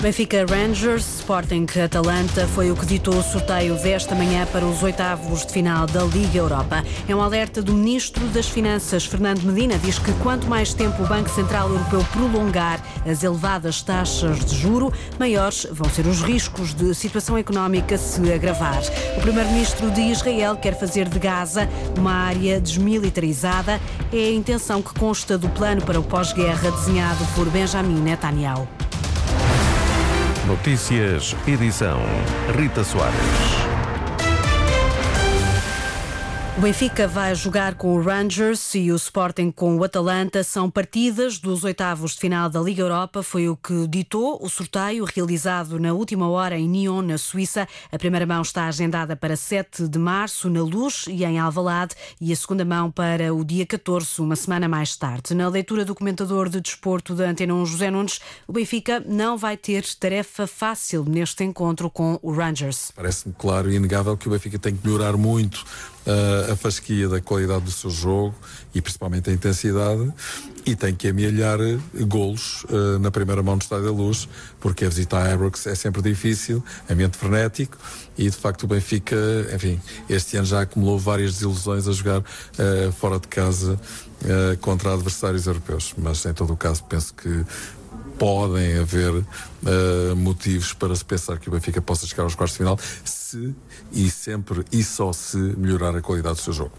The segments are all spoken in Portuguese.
Benfica Rangers, Sporting Atalanta foi o que ditou o sorteio desta manhã para os oitavos de final da Liga Europa. É um alerta do Ministro das Finanças, Fernando Medina, diz que quanto mais tempo o Banco Central Europeu prolongar as elevadas taxas de juro, maiores vão ser os riscos de situação económica se agravar. O Primeiro-Ministro de Israel quer fazer de Gaza uma área desmilitarizada. É a intenção que consta do plano para o pós-guerra desenhado por Benjamin Netanyahu. Notícias, edição Rita Soares. O Benfica vai jogar com o Rangers e o Sporting com o Atalanta. São partidas dos oitavos de final da Liga Europa. Foi o que ditou o sorteio realizado na última hora em Nyon, na Suíça. A primeira mão está agendada para 7 de março na Luz e em Alvalade e a segunda mão para o dia 14, uma semana mais tarde. Na leitura do comentador de desporto da Antena 1, José Nunes, o Benfica não vai ter tarefa fácil neste encontro com o Rangers. Parece-me claro e inegável que o Benfica tem que melhorar muito uh, a fasquia da qualidade do seu jogo e principalmente a intensidade e tem que amealhar golos uh, na primeira mão do Estádio da Luz, porque a visita a Ajax é sempre difícil, ambiente frenético e de facto o Benfica, enfim, este ano já acumulou várias desilusões a jogar uh, fora de casa uh, contra adversários europeus, mas em todo o caso penso que podem haver uh, motivos para se pensar que o Benfica possa chegar aos quartos de final se e sempre e só se melhorar a qualidade do seu jogo.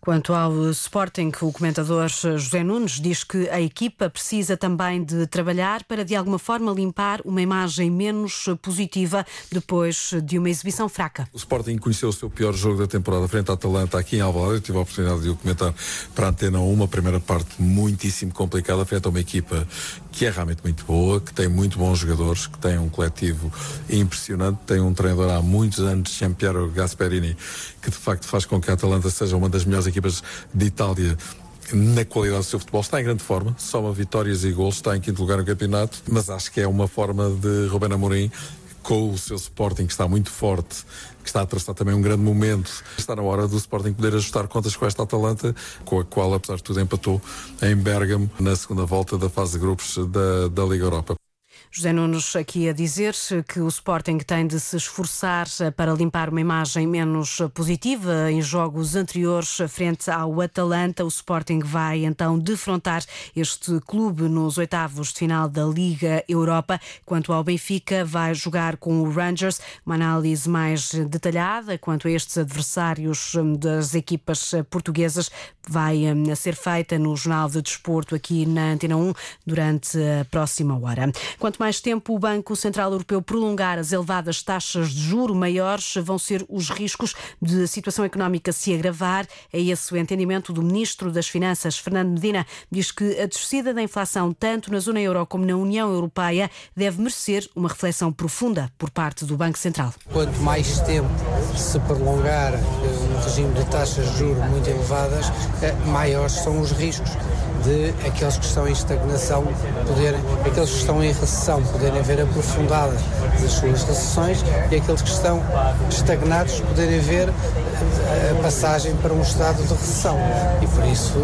Quanto ao Sporting, o comentador José Nunes diz que a equipa precisa também de trabalhar para de alguma forma limpar uma imagem menos positiva depois de uma exibição fraca. O Sporting conheceu o seu pior jogo da temporada frente à Atalanta aqui em Alvalade. Eu tive a oportunidade de o comentar para a Antena 1, uma primeira parte muitíssimo complicada frente a uma equipa que é realmente muito boa, que tem muito bons jogadores, que tem um coletivo impressionante, tem um treinador há muitos anos, Giampiero Gasperini, que de facto faz com que a Atalanta seja uma das melhores equipas de Itália na qualidade do seu futebol, está em grande forma, soma vitórias e gols, está em quinto lugar no campeonato, mas acho que é uma forma de Ruben Amorim com o seu Sporting, que está muito forte, que está a traçar também um grande momento. Está na hora do Sporting poder ajustar contas com esta Atalanta, com a qual, apesar de tudo, empatou em Bergamo na segunda volta da fase de grupos da, da Liga Europa. José Nunes aqui a dizer que o Sporting tem de se esforçar para limpar uma imagem menos positiva em jogos anteriores frente ao Atalanta. O Sporting vai então defrontar este clube nos oitavos de final da Liga Europa. Quanto ao Benfica, vai jogar com o Rangers. Uma análise mais detalhada quanto a estes adversários das equipas portuguesas vai hum, ser feita no Jornal de Desporto aqui na Antena 1 durante a próxima hora. Quanto mais tempo o Banco Central Europeu prolongar as elevadas taxas de juro, maiores vão ser os riscos de a situação económica se agravar. É esse o entendimento do Ministro das Finanças, Fernando Medina. Diz que a descida da inflação, tanto na zona euro como na União Europeia, deve merecer uma reflexão profunda por parte do Banco Central. Quanto mais tempo se prolongar eh, um regime de taxas de juros muito elevadas, eh, maiores são os riscos de aqueles que estão em estagnação poderem, aqueles que estão em recessão poderem ver aprofundada as suas recessões e aqueles que estão estagnados poderem ver eh, a passagem para um estado de recessão. E por isso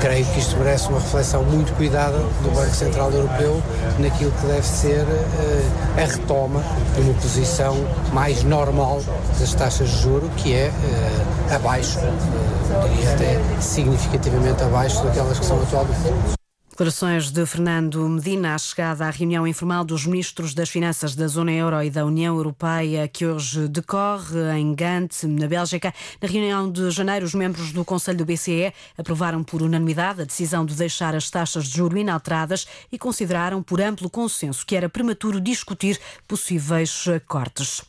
creio que isto merece uma reflexão muito cuidada do Banco Central Europeu naquilo que deve ser uh, a retoma de uma posição mais normal das taxas de juro, que é uh, abaixo, uh, diria até significativamente abaixo daquelas que são atualmente. Declarações de Fernando Medina à chegada à reunião informal dos ministros das Finanças da Zona Euro e da União Europeia, que hoje decorre em Gante, na Bélgica. Na reunião de janeiro, os membros do Conselho do BCE aprovaram por unanimidade a decisão de deixar as taxas de juros inalteradas e consideraram por amplo consenso que era prematuro discutir possíveis cortes.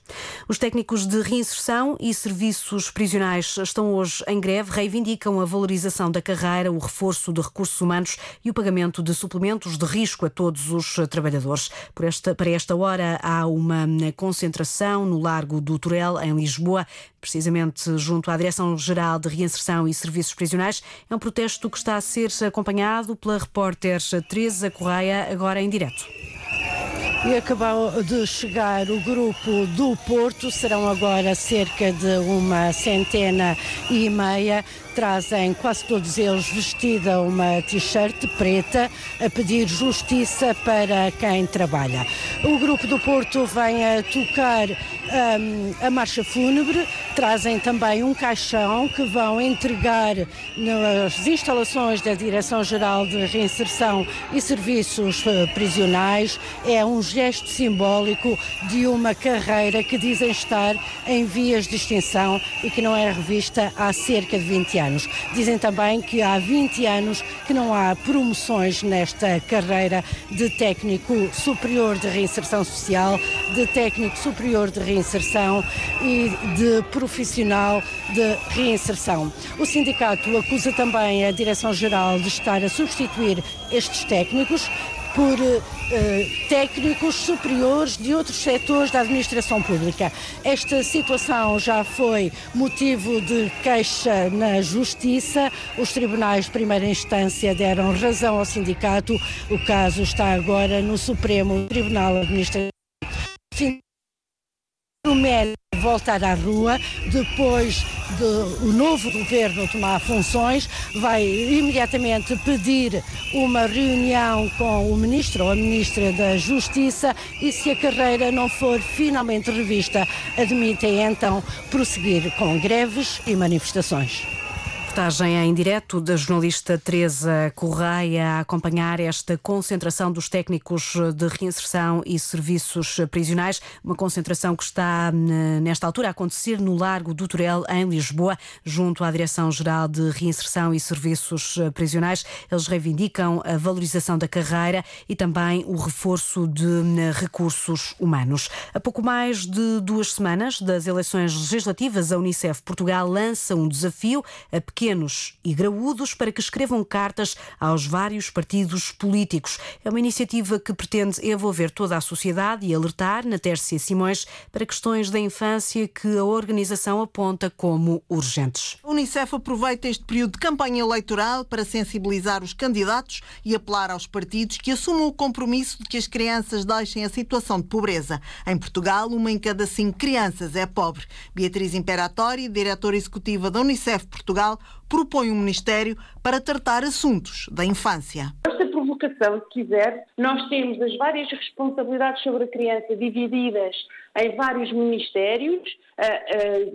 Os técnicos de reinserção e serviços prisionais estão hoje em greve, reivindicam a valorização da carreira, o reforço de recursos humanos e o pagamento de suplementos de risco a todos os trabalhadores. Por esta, para esta hora há uma concentração no Largo do Torel, em Lisboa, precisamente junto à Direção-Geral de Reinserção e Serviços Prisionais. É um protesto que está a ser acompanhado pela repórter Teresa Correia, agora em direto. e acabou de chegar o grupo do Porto, serão agora cerca de uma centena e meia. Trazem quase todos eles vestida uma t-shirt preta a pedir justiça para quem trabalha. O grupo do Porto vem a tocar um, a marcha fúnebre, trazem também um caixão que vão entregar nas instalações da Direção-Geral de Reinserção e Serviços eh, Prisionais. É um gesto simbólico de uma carreira que dizem estar em vias de extinção e que não é revista há cerca de 20 anos. Dizem também que há 20 anos que não há promoções nesta carreira de técnico superior de reinserção social, de técnico superior de reinserção e de profissional de reinserção. O sindicato acusa também a Direção-Geral de estar a substituir estes técnicos por eh, técnicos superiores de outros setores da administração pública. Esta situação já foi motivo de queixa na Justiça. Os tribunais de primeira instância deram razão ao sindicato. O caso está agora no Supremo Tribunal Administrativo promete voltar à rua depois de o novo governo tomar funções, vai imediatamente pedir uma reunião com o ministro ou a ministra da Justiça e se a carreira não for finalmente revista, admitem então prosseguir com greves e manifestações. Reportagem em direto da jornalista Teresa Correia a acompanhar esta concentração dos técnicos de reinserção e serviços prisionais, uma concentração que está nesta altura a acontecer no Largo do Torel em Lisboa, junto à Direção-Geral de Reinserção e Serviços Prisionais. Eles reivindicam a valorização da carreira e também o reforço de recursos humanos. A pouco mais de duas semanas das eleições legislativas, a Unicef Portugal lança um desafio a pequenos pequenos e graúdos para que escrevam cartas aos vários partidos políticos. É uma iniciativa que pretende envolver toda a sociedade e alertar na Tércia Simões para questões da infância que a organização aponta como urgentes. A Unicef aproveita este período de campanha eleitoral para sensibilizar os candidatos e apelar aos partidos que assumam o compromisso de que as crianças deixem a situação de pobreza. Em Portugal, uma em cada cinco crianças é pobre. Beatriz Imperatori, diretora executiva da Unicef Portugal, propõe um Ministério para tratar assuntos da infância. Esta provocação, se quiser, nós temos as várias responsabilidades sobre a criança divididas em vários ministérios,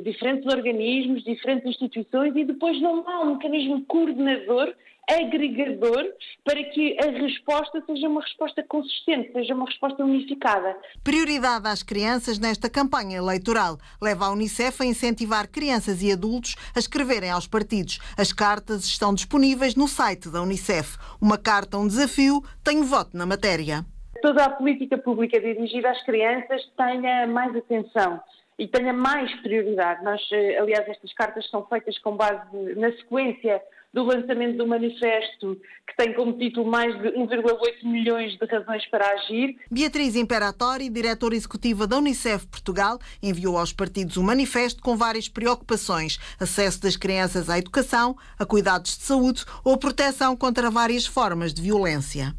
diferentes organismos, diferentes instituições e depois não há um mecanismo coordenador agregador para que a resposta seja uma resposta consistente, seja uma resposta unificada. Prioridade às crianças nesta campanha eleitoral leva a Unicef a incentivar crianças e adultos a escreverem aos partidos. As cartas estão disponíveis no site da Unicef. Uma carta, um desafio, tenho voto na matéria. Toda a política pública dirigida às crianças tenha mais atenção e tenha mais prioridade. Nós, eh, aliás, estas cartas são feitas com base na sequência do lançamento do manifesto, que tem como título mais de 1,8 milhões de razões para agir. Beatriz Imperatori, diretora executiva da Unicef Portugal, enviou aos partidos um manifesto com várias preocupações: acesso das crianças à educação, a cuidados de saúde ou proteção contra várias formas de violência.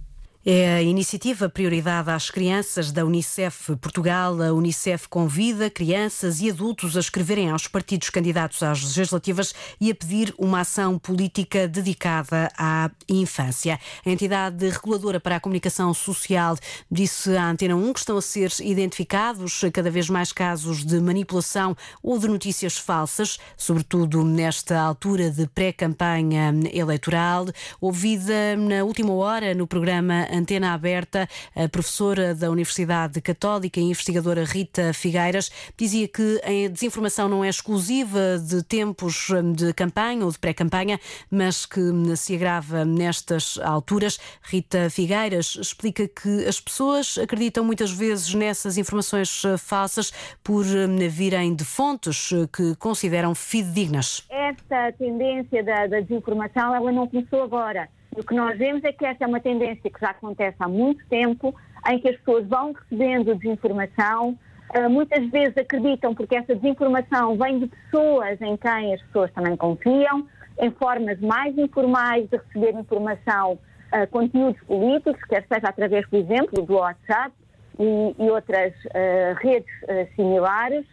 É a iniciativa Prioridade às Crianças da Unicef Portugal. A Unicef convida crianças e adultos a escreverem aos partidos candidatos às legislativas e a pedir uma ação política dedicada à infância. A entidade reguladora para a comunicação social disse à Antena 1 que estão a ser identificados cada vez mais casos de manipulação ou de notícias falsas, sobretudo nesta altura de pré-campanha eleitoral. Ouvida na última hora no programa antena aberta, a professora da Universidade Católica e investigadora Rita Figueiras dizia que a desinformação não é exclusiva de tempos de campanha ou de pré-campanha, mas que se agrava nestas alturas. Rita Figueiras explica que as pessoas acreditam muitas vezes nessas informações falsas por virem de fontes que consideram fidedignas. Esta tendência da, da desinformação ela não começou agora. O que nós vemos é que esta é uma tendência que já acontece há muito tempo, em que as pessoas vão recebendo desinformação, uh, muitas vezes acreditam porque essa desinformação vem de pessoas em quem as pessoas também confiam, em formas mais informais de receber informação, uh, conteúdos políticos, quer seja através, por exemplo, do WhatsApp, e, outras uh, redes similares,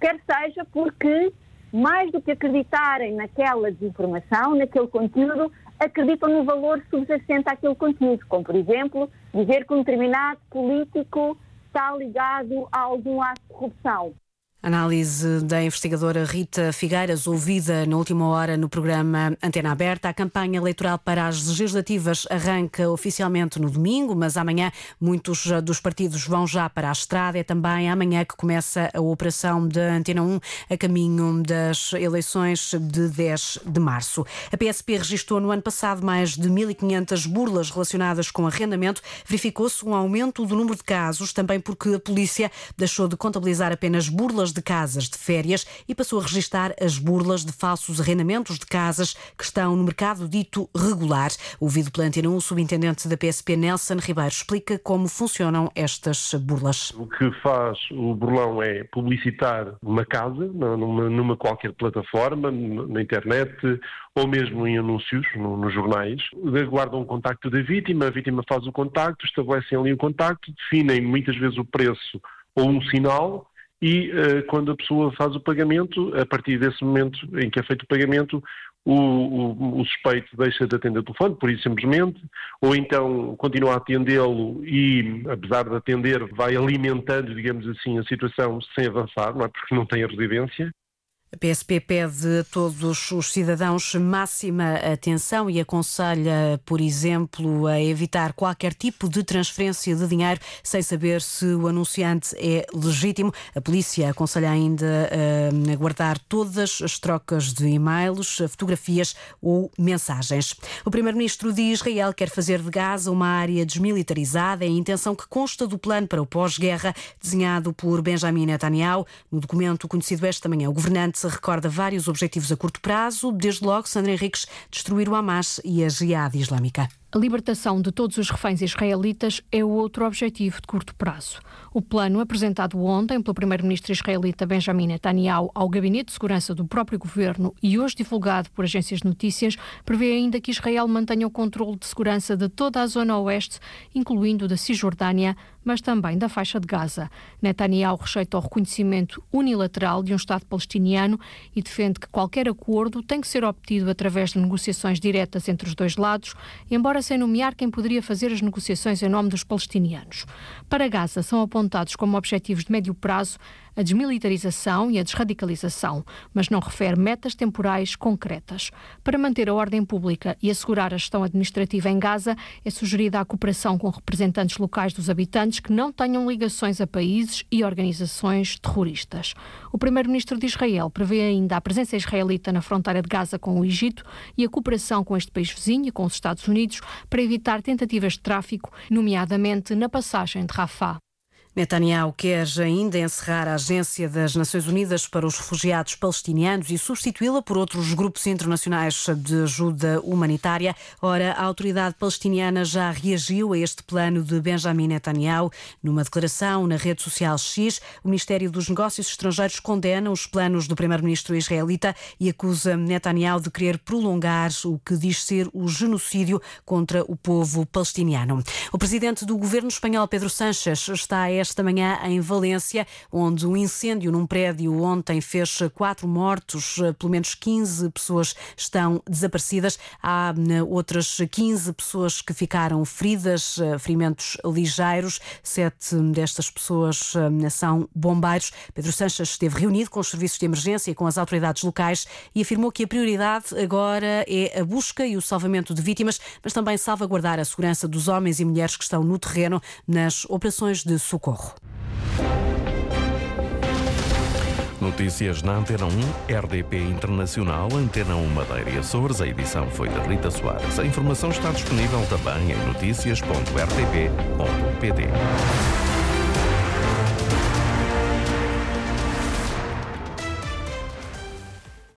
quer seja porque, mais do que acreditarem naquela desinformação, naquele conteúdo, acreditam no valor subjacente àquele conteúdo, como, por exemplo, dizer que um determinado político está ligado a algum ato de corrupção. Análise da investigadora Rita Figueiras, ouvida na última hora no programa Antena Aberta. A campanha eleitoral para as legislativas arranca oficialmente no domingo, mas amanhã muitos dos partidos vão já para a estrada. É também amanhã que começa a operação da Antena 1 a caminho das eleições de 10 de março. A PSP registrou no ano passado mais de 1.500 burlas relacionadas com arrendamento. Verificou-se um aumento do número de casos, também porque a polícia deixou de contabilizar apenas burlas de casas de férias e passou a registar as burlas de falsos arrendamentos de casas que estão no mercado dito regular. Ouvido pela Antena 1, o subintendente da PSP, Nelson Ribeiro, explica como funcionam estas burlas. O que faz o burlão é publicitar uma casa numa, numa qualquer plataforma, na internet ou mesmo em anúncios no, nos jornais. Aguardam o contacto da vítima, a vítima faz o contacto, estabelecem ali o contacto, definem muitas vezes o preço ou um sinal e uh, quando a pessoa faz o pagamento, a partir desse momento em que é feito o pagamento, o, o, o suspeito deixa de atender o telefone, por isso simplesmente, ou então continua a atendê-lo e, apesar de atender, vai alimentando, digamos assim, a situação sem avançar, não é? Porque não tem a residência. A PSP pede a todos os cidadãos máxima atenção e aconselha, por exemplo, a evitar qualquer tipo de transferência de dinheiro sem saber se o anunciante é legítimo. A polícia aconselha ainda a guardar todas as trocas de e-mails, fotografias ou mensagens. O primeiro-ministro de Israel quer fazer de Gaza uma área desmilitarizada, é a intenção que consta do plano para o pós-guerra desenhado por Benjamin Netanyahu. No documento conhecido esta manhã, o governante recorda vários objetivos a curto prazo, desde logo, Sandra Henriques, destruir o Hamas e a Jihad Islâmica. A libertação de todos os reféns israelitas é outro objetivo de curto prazo. O plano, apresentado ontem pelo primeiro-ministro israelita Benjamin Netanyahu ao Gabinete de Segurança do próprio governo e hoje divulgado por agências de notícias, prevê ainda que Israel mantenha o controle de segurança de toda a zona oeste, incluindo da Cisjordânia, mas também da faixa de Gaza. Netanyahu rejeita o reconhecimento unilateral de um Estado palestiniano e defende que qualquer acordo tem que ser obtido através de negociações diretas entre os dois lados, embora sem nomear quem poderia fazer as negociações em nome dos palestinianos. Para Gaza, são apontados como objetivos de médio prazo a desmilitarização e a desradicalização, mas não refere metas temporais concretas. Para manter a ordem pública e assegurar a gestão administrativa em Gaza, é sugerida a cooperação com representantes locais dos habitantes que não tenham ligações a países e organizações terroristas. O primeiro-ministro de Israel prevê ainda a presença israelita na fronteira de Gaza com o Egito e a cooperação com este país vizinho e com os Estados Unidos para evitar tentativas de tráfico, nomeadamente na passagem de Rafah. Netanyahu quer ainda encerrar a Agência das Nações Unidas para os Refugiados Palestinianos e substituí-la por outros grupos internacionais de ajuda humanitária. Ora, a autoridade palestiniana já reagiu a este plano de Benjamin Netanyahu. Numa declaração na rede social X, o Ministério dos Negócios Estrangeiros condena os planos do primeiro-ministro israelita e acusa Netanyahu de querer prolongar o que diz ser o genocídio contra o povo palestiniano. O presidente do governo espanhol, Pedro Sánchez, está a esta manhã em Valência, onde um incêndio num prédio ontem fez quatro mortos, pelo menos 15 pessoas estão desaparecidas. Há né, outras 15 pessoas que ficaram feridas, eh, ferimentos ligeiros. Sete destas pessoas eh, são bombeiros. Pedro Sanches esteve reunido com os serviços de emergência e com as autoridades locais e afirmou que a prioridade agora é a busca e o salvamento de vítimas, mas também salvaguardar a segurança dos homens e mulheres que estão no terreno nas operações de socorro socorro. Notícias na Antena 1, RDP Internacional, Antena 1 Madeira e Açores. A edição foi de Rita Soares. A informação está disponível também em notícias.rtp.pt.